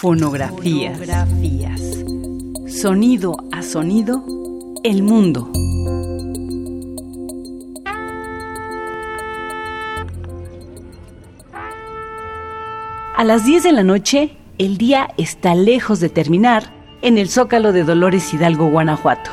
Fonografías. Sonido a sonido, el mundo. A las 10 de la noche, el día está lejos de terminar en el Zócalo de Dolores Hidalgo, Guanajuato.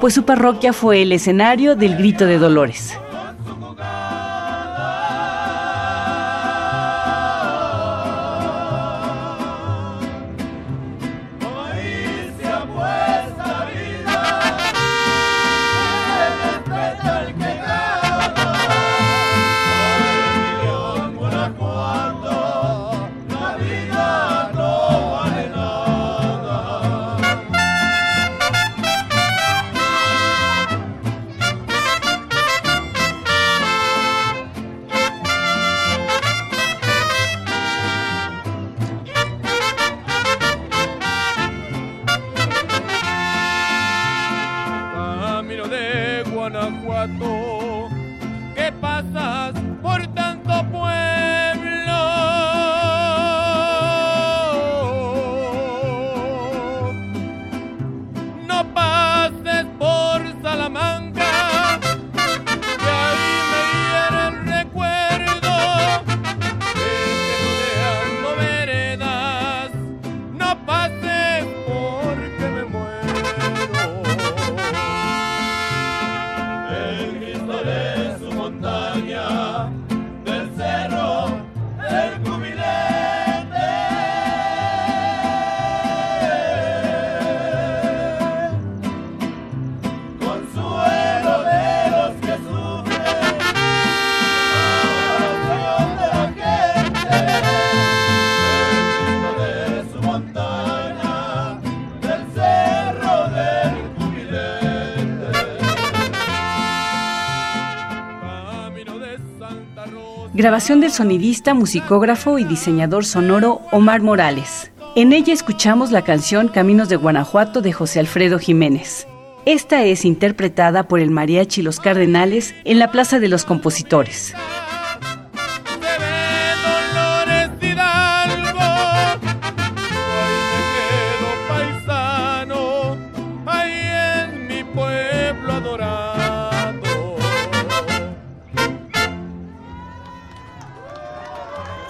pues su parroquia fue el escenario del Grito de Dolores. Guanajuato, ¿qué pasas Grabación del sonidista, musicógrafo y diseñador sonoro Omar Morales. En ella escuchamos la canción Caminos de Guanajuato de José Alfredo Jiménez. Esta es interpretada por el mariachi Los Cardenales en la Plaza de los Compositores.